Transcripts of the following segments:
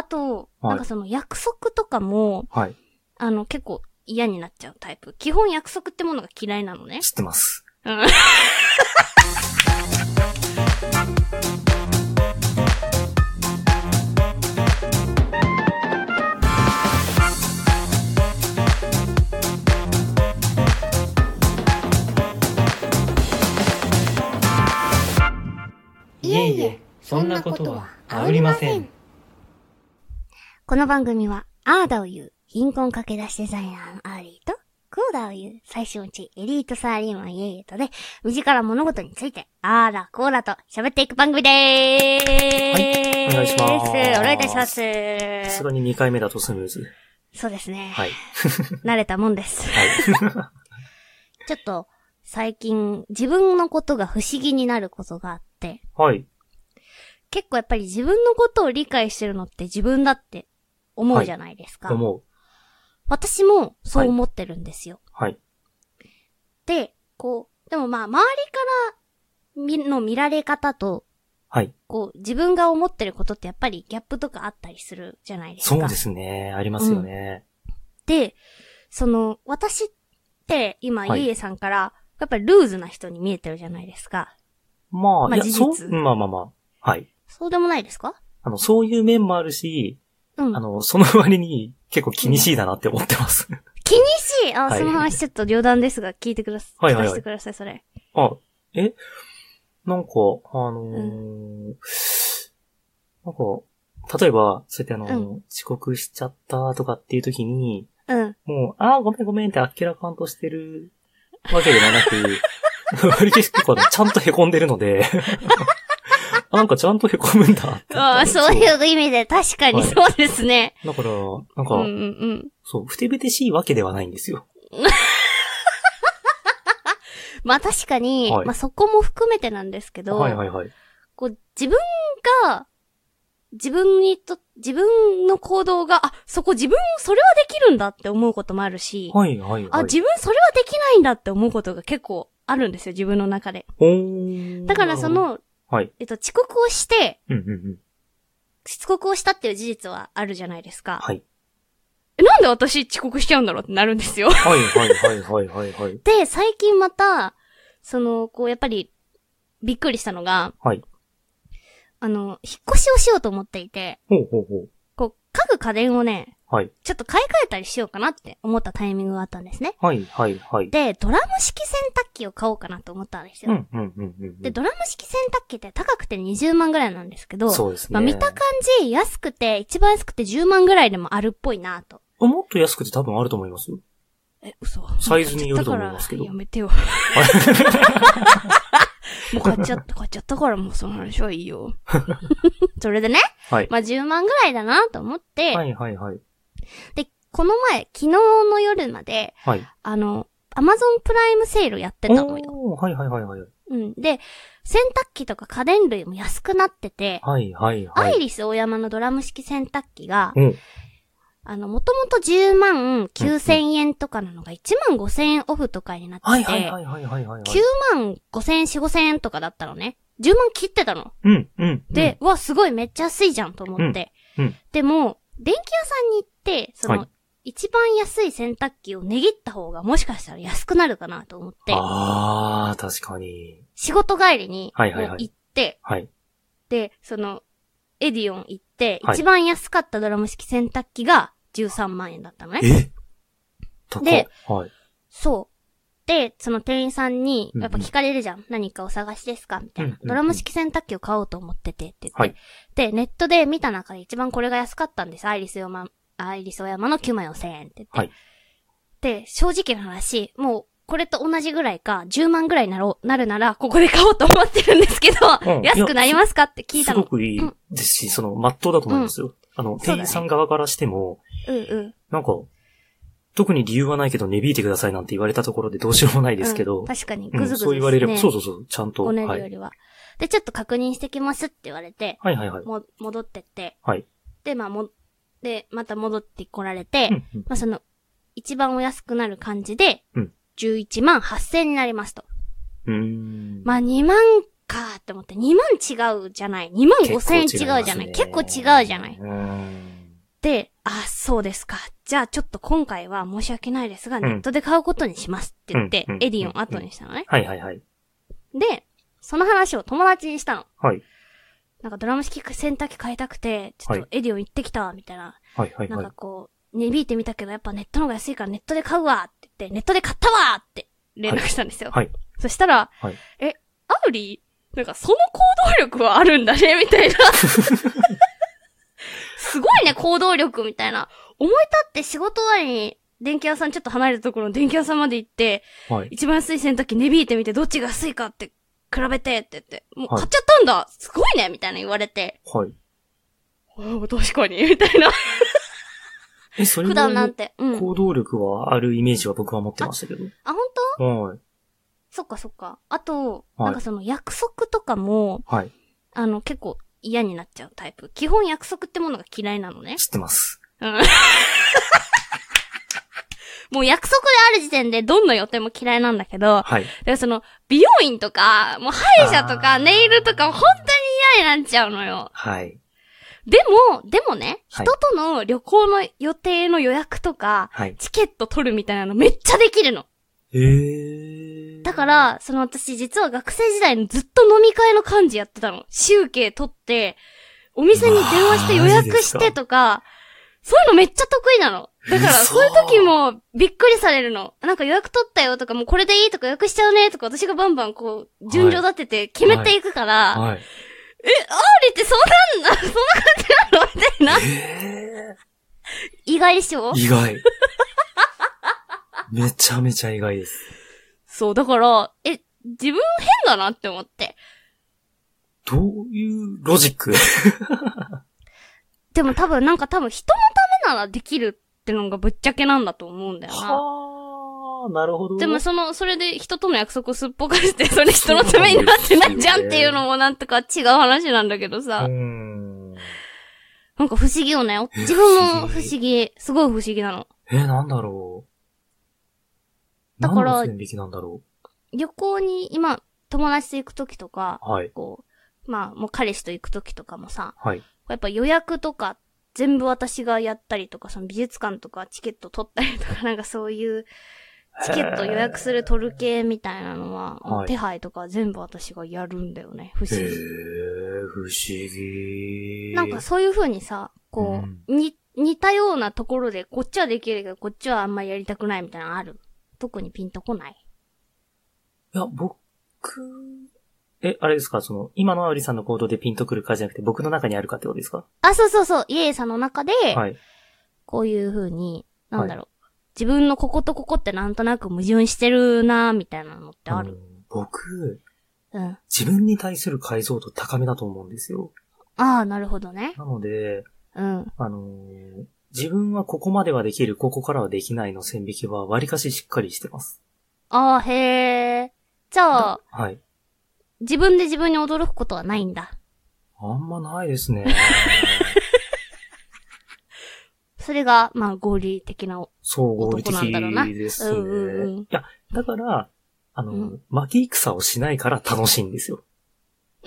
あと、はいなんかその約束とかも、はい。あの、結構嫌になっちゃうタイプ。基本約束ってものが嫌いなのね。知ってます。うん。いえいえ、そんなことはありません。この番組は、アーダを言う、貧困駆け出しデザイナーのアーリーと、コーダを言う、最小値エリートサラリーマンイエイエとで、身近な物事について、アーダ、コーダと喋っていく番組でーす。はいお願いしますお願いいたします。さすがに2回目だとスムーズ。そうですね。はい。慣れたもんです。は ちょっと、最近、自分のことが不思議になることがあって、い。はい。結構やっぱり自分のことを理解してるのって自分だって思うじゃないですか。思う。私もそう思ってるんですよ。はい。で、こう、でもまあ、周りから見の見られ方と、はい。こう、自分が思ってることってやっぱりギャップとかあったりするじゃないですか。そうですね。ありますよね。で、その、私って今、はいゆいえさんから、やっぱりルーズな人に見えてるじゃないですか。まあ、まあ事実そう、まあまあまあ。はい。そうでもないですか？あの、そういう面もあるし、うんあ。の、その割に結構気にしいだなって思ってます。気にしい？あ、はいその話ちょっと冗談ですが、聞いてください。はいはいはい聞かせてください、それ。あ、え？なんか、あのーなんか、例えば、そうやってあのーう遅刻しちゃったとかっていう時に、うん。もう、ああ、ごめんごめんってあっけらかんとしてるわけではなく、割と結構ちゃんと凹んでるので、あなんかちゃんと凹むんだって。ああ、そういう意味で確かにはいそうですね。だから、なんか、うんうんうん。そう、ふてぶてしいわけではないんですよ。まあ確かに、はいまあそこも含めてなんですけど、はいはいはい。こう自分が、自分にと、自分の行動が、あ、そこ自分それはできるんだって思うこともあるし、はいはいはい。あ、自分それはできないんだって思うことが結構あるんですよ、自分の中で。ほーんだからそ、の、はい。えっと、遅刻をして、うんうんうん。遅刻をしたっていう事実はあるじゃないですか。はい。えなんで私遅刻しちゃうんだろうってなるんですよ。はいはいはいはいはいはい。で、最近また、その、こう、やっぱり、びっくりしたのが、はい。あの、引っ越しをしようと思っていて、ほうほうほう。こう、家具家電をね、はい。ちょっと買い替えたりしようかなって思ったタイミングがあったんですね。はいはいはい。で、ドラム式洗濯機を買おうかなと思ったんですよ。うんうんうんうん。で、ドラム式洗濯機って高くて20万ぐらいなんですけど、そうですね。まあ見た感じ安くて、一番安くて10万ぐらいでもあるっぽいなと。あもっと安くて多分あると思いますよ。え、嘘。サイズによると思いますけどやめてよ。もう買っちゃった、買っちゃったからもうその話はいいよ。それでね、はい。まあ10万ぐらいだなと思って、はいはいはい。で、この前、昨日の夜まで、はい。あの、アマゾンプライムセールやってたのよ。はいはいはいはい。うん。で、洗濯機とか家電類も安くなってて、はいはいはい。アイリス大山のドラム式洗濯機が、うん。あの、もともと10万9000円とかなのが1万5000円オフとかになってて、はいはいはいはいはいはい。9万5000円、4、5000円とかだったのね。10万切ってたの。うんうん。で、うわ、すごいめっちゃ安いじゃんと思って。うんうんでも、電気屋さんに行って、その、はい一番安い洗濯機を値切った方がもしかしたら安くなるかなと思って、あー、確かに。仕事帰りにはいはいはい行って、はい。で、その、エディオン行って、はい一番安かったドラム式洗濯機が13万円だったのね。え？で、はい。そう。で、その店員さんに、うんうんやっぱ聞かれるじゃん。何かお探しですかみたいな、うんうんうんドラム式洗濯機を買おうと思っててって言って。はいで、ネットで見た中で一番これが安かったんです。アイリスオヤマ、アイリスオヤマの9万4000円って言って。はいで、正直な話、もう、これと同じぐらいか、10万ぐらいなろう、なるなら、ここで買おうと思ってるんですけど、うん安くなりますかって聞いたの。すごくいいですし、その、まっとうだと思いますよ。あの、そうだね店員さん側からしても、うんうん。なんか、特に理由はないけど値引いてくださいなんて言われたところでどうしようもないですけど、うん確かに、うんぐずぐずですね。そう言われれば、そうそうそう、ちゃんと。おねるはい。よりは。で、ちょっと確認してきますって言われて、はいはいはい。も、戻ってって、はい。で、まあ、も、で、また戻ってこられて、うんうんまあ、その、一番お安くなる感じで、うん11万8000になりますと。うーん。まあ、2万かって思って、2万違うじゃない。2万5000円違うじゃない。結構違うじゃない。うーん。で、あ、そうですか。じゃあちょっと今回は申し訳ないですが、んネットで買うことにしますって言って、うんうんエディオン後にしたのね。はいはいはい。で、その話を友達にしたの。はい。なんかドラム式洗濯機買いたくて、ちょっはいとエディオン行ってきた、みたいな。はいはいはいなんか。こう、値引いてみたけど、やっぱネットの方が安いからネットで買うわって言って、ネットで買ったわって連絡したんですよ。はい。そしたら、はいえ、アウリなんかその行動力はあるんだね、みたいな。すごいね、行動力みたいな。思い立って仕事終わりに、電気屋さんちょっと離れたところの電気屋さんまで行って、はい。一番安い洗濯機値引いてみて、どっちが安いかって比べてって言って、もうはい買っちゃったんだ、すごいねみたいな言われて、はい。ああ、確かに、みたいな。え、それ普段なんて。うん。行動力はあるイメージは僕は持ってましたけど。あ、本当？はい。そっかそっか。あと、はいなんかその約束とかも、はい。あの、結構嫌になっちゃうタイプ。基本約束ってものが嫌いなのね。知ってます。うん。もう約束である時点でどんな予定も嫌いなんだけど、はい。だからその、美容院とか、もう歯医者とあか、ーネイルとか、本当に嫌になっちゃうのよ。はい。でも、でもね、はい人との旅行の予定の予約とか、はい。チケット取るみたいなのめっちゃできるの。へー。だから、その私実は学生時代にずっと飲み会の幹事やってたの。集計取って、お店に電話して予約してとか、そういうのめっちゃ得意なの。だから、嘘そういう時もびっくりされるの。なんか予約取ったよとか、もうこれでいいとか予約しちゃうねとか、私がバンバンこう、順序立てて決めていくから、はい。あれってそんなんな、そんな感じなの？みたいな。へ意外でしょ？ー。意外。めちゃめちゃ意外です。そう、だから、え、自分変だなって思って。どういうロジック？でも多分なんか多分人のためならできるってのがぶっちゃけなんだと思うんだよな。はー、なるほど。でもその、それで人との約束をすっぽかして、それ人のためになってないじゃんっていうのもなんとか違う話なんだけどうさー。ん。なんか不思議よね。え自分も不不思議。すごい不思議なの。え、なんだろう。だから何の線引きなんだろ旅行に今、友達と行くときとか、う。はい。こう、まあ、もう彼氏と行くときとかもさ、はい。やっぱ予約とか、全部私がやったりとか、その美術館とかチケット取ったりとか、なんかそういう、チケット予約する取る系みたいなのは、はい手配とか全部私がやるんだよね。不思議。不思議。なんかそういう風にさ、こう、に、似たようなところで、こっちはできるけど、こっちはあんまりやりたくないみたいなのある？特にピンとこない？いや、僕、え、あれですか？その、今のアウリさんの行動でピンとくるかじゃなくて、僕の中にあるかってことですか？あ、そうそうそう、イエイさんの中で、はい。こういう風に、なんだろう、自分のこことここってなんとなく矛盾してるなみたいなのってある？の僕、うん。自分に対する解像度高めだと思うんですよ。ああ、なるほどね。なので、うん。あのー自分はここまではできる、ここからはできないの線引きは割かししっかりしてます。ああ、へえ。じゃあ、はい。自分で自分に驚くことはないんだ。あんまないですね。それが、まあ、合理的な。そう、合理男なんだろうな的ですね。うんうんうんいや、だから、あの、うん負け戦をしないから楽しいんですよ。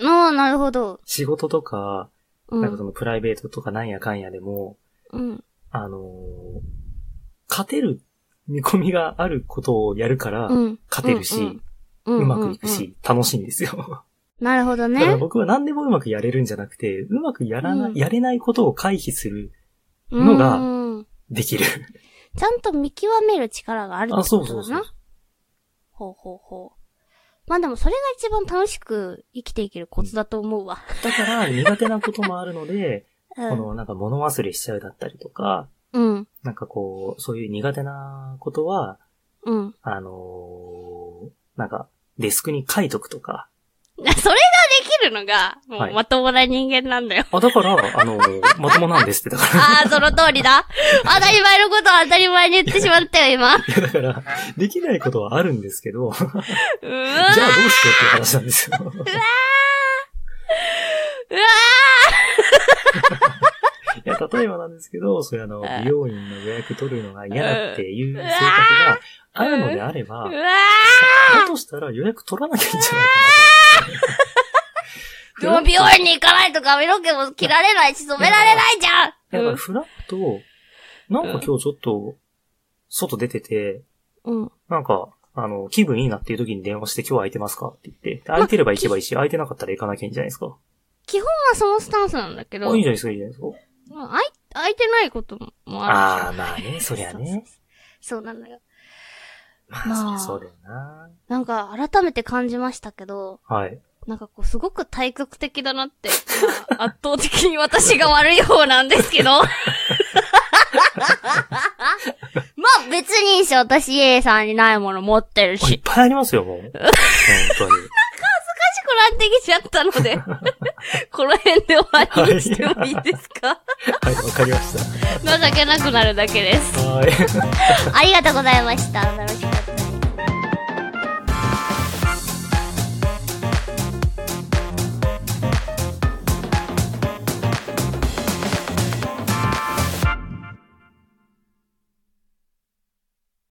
ああ、なるほど。仕事とか、うん。なんかそのプライベートとかなんやかんやでも、うん。あのー勝てる見込みがあることをやるから、うん。勝てるし、うんううんまくいくし、楽しいんですよ。なるほどだからね。僕は何でもうまくやれるんじゃなくて、うまくやらない、うんやれないことを回避する、のがうんできる。ちゃんと見極める力があるってあ、ことだな。そうそうそう。ほうほうほう。まあでもそれが一番楽しく生きていけるコツだと思うわ。だから苦手なこともあるので、うん。このなんか物忘れしちゃうだったりとか、うん。なんかこう、そういう苦手なことは、うん。あのーなんか、デスクに書いとくとか。それができるのが、もはいうまともな人間なんだよ。あ、だから、あのーまともなんですって、だから。ああ、その通りだ。当たり前のことは当たり前に言ってしまったよ、今。う いや、だから、できないことはあるんですけど、じゃあどうしようっていう話なんですよ。うわいや、例えばなんですけど、そういうあの、ん。美容院の予約取るのが嫌だっていう性格があるのであれば、だとしたら予約取らなきゃいいんじゃないかな。でも美容院に行かないと髪の毛も切られないし染められないじゃん。だからフラッと、なんか今日ちょっと、外出てて、うん。なんか、あの、気分いいなっていう時に電話して今日空いてますかって言って、空いてれば行けばいいし、空いてなかったら行かなきゃいいんじゃないですか。基本はそのスタンスなんだけど、あ、いいじゃないですか、いいじゃないですか。まあ空いてないこともあるし。ああ、まあね、そりゃね。そうなのよ。まあ、まあそうだよな。なんか改めて感じましたけど、はい。なんかこうすごく対極的だなって、まあ 圧倒的に私が悪い方なんですけど。まあ別にいいし、私 A さんにないもの持ってるし。あいっぱいありますよ、もう。本当に。しくなってきちゃったので、この辺で終わりにしてもいいですか？はい、わかりました。情けなくなるだけです。はい。ありがとうございました。楽しかった